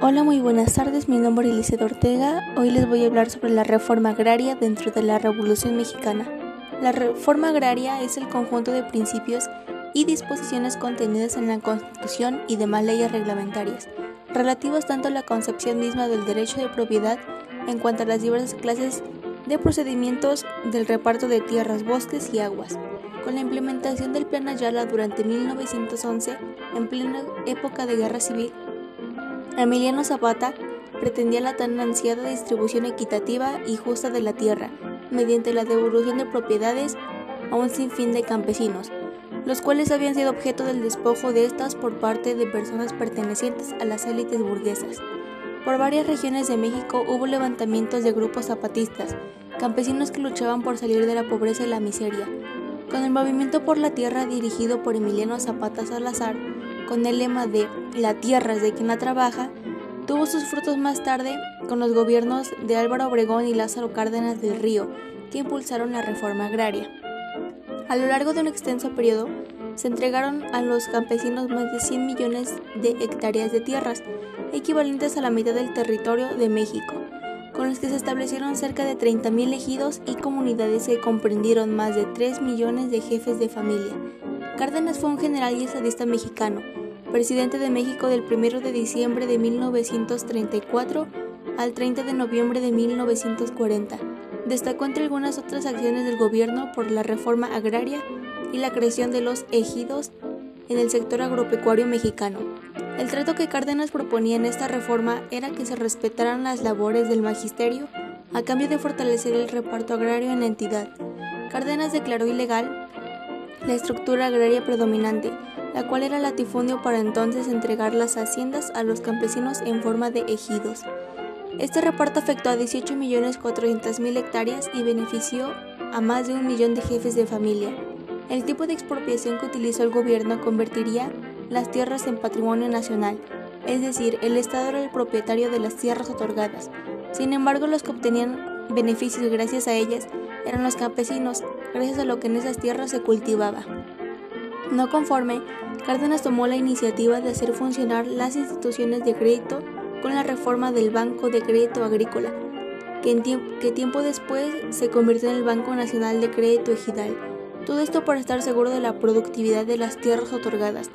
Hola, muy buenas tardes. Mi nombre es Eliseo Ortega. Hoy les voy a hablar sobre la reforma agraria dentro de la Revolución Mexicana. La reforma agraria es el conjunto de principios y disposiciones contenidas en la Constitución y demás leyes reglamentarias, relativas tanto a la concepción misma del derecho de propiedad en cuanto a las diversas clases de procedimientos del reparto de tierras, bosques y aguas. Con la implementación del Plan Ayala durante 1911, en plena época de guerra civil, Emiliano Zapata pretendía la tan ansiada distribución equitativa y justa de la tierra, mediante la devolución de propiedades a un sinfín de campesinos, los cuales habían sido objeto del despojo de estas por parte de personas pertenecientes a las élites burguesas. Por varias regiones de México hubo levantamientos de grupos zapatistas, campesinos que luchaban por salir de la pobreza y la miseria. Con el movimiento por la tierra dirigido por Emiliano Zapata Salazar, con el lema de La tierra es de quien la trabaja, tuvo sus frutos más tarde con los gobiernos de Álvaro Obregón y Lázaro Cárdenas del Río, que impulsaron la reforma agraria. A lo largo de un extenso periodo, se entregaron a los campesinos más de 100 millones de hectáreas de tierras, equivalentes a la mitad del territorio de México, con los que se establecieron cerca de 30.000 ejidos y comunidades que comprendieron más de 3 millones de jefes de familia. Cárdenas fue un general y estadista mexicano, presidente de México del 1 de diciembre de 1934 al 30 de noviembre de 1940. Destacó entre algunas otras acciones del gobierno por la reforma agraria y la creación de los ejidos en el sector agropecuario mexicano. El trato que Cárdenas proponía en esta reforma era que se respetaran las labores del magisterio a cambio de fortalecer el reparto agrario en la entidad. Cárdenas declaró ilegal la estructura agraria predominante, la cual era latifundio para entonces entregar las haciendas a los campesinos en forma de ejidos. Este reparto afectó a 18.400.000 hectáreas y benefició a más de un millón de jefes de familia. El tipo de expropiación que utilizó el gobierno convertiría las tierras en patrimonio nacional, es decir, el Estado era el propietario de las tierras otorgadas. Sin embargo, los que obtenían beneficios gracias a ellas eran los campesinos, gracias a lo que en esas tierras se cultivaba. No conforme, Cárdenas tomó la iniciativa de hacer funcionar las instituciones de crédito con la reforma del Banco de Crédito Agrícola, que, tiempo después se convirtió en el Banco Nacional de Crédito Ejidal. Todo esto para estar seguro de la productividad de las tierras otorgadas.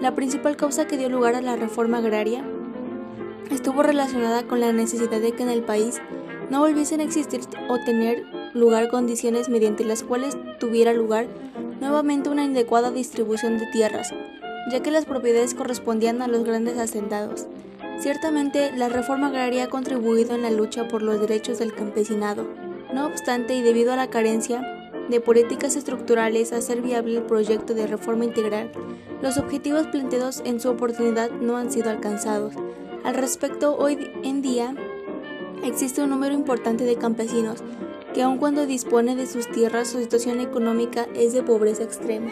La principal causa que dio lugar a la reforma agraria estuvo relacionada con la necesidad de que en el país no volviesen a existir o tener lugar condiciones mediante las cuales tuviera lugar nuevamente una inadecuada distribución de tierras, ya que las propiedades correspondían a los grandes hacendados. Ciertamente, la reforma agraria ha contribuido en la lucha por los derechos del campesinado. No obstante, y debido a la carencia de políticas estructurales a hacer viable el proyecto de reforma integral, los objetivos planteados en su oportunidad no han sido alcanzados. Al respecto, hoy en día existe un número importante de campesinos que aun cuando dispone de sus tierras su situación económica es de pobreza extrema.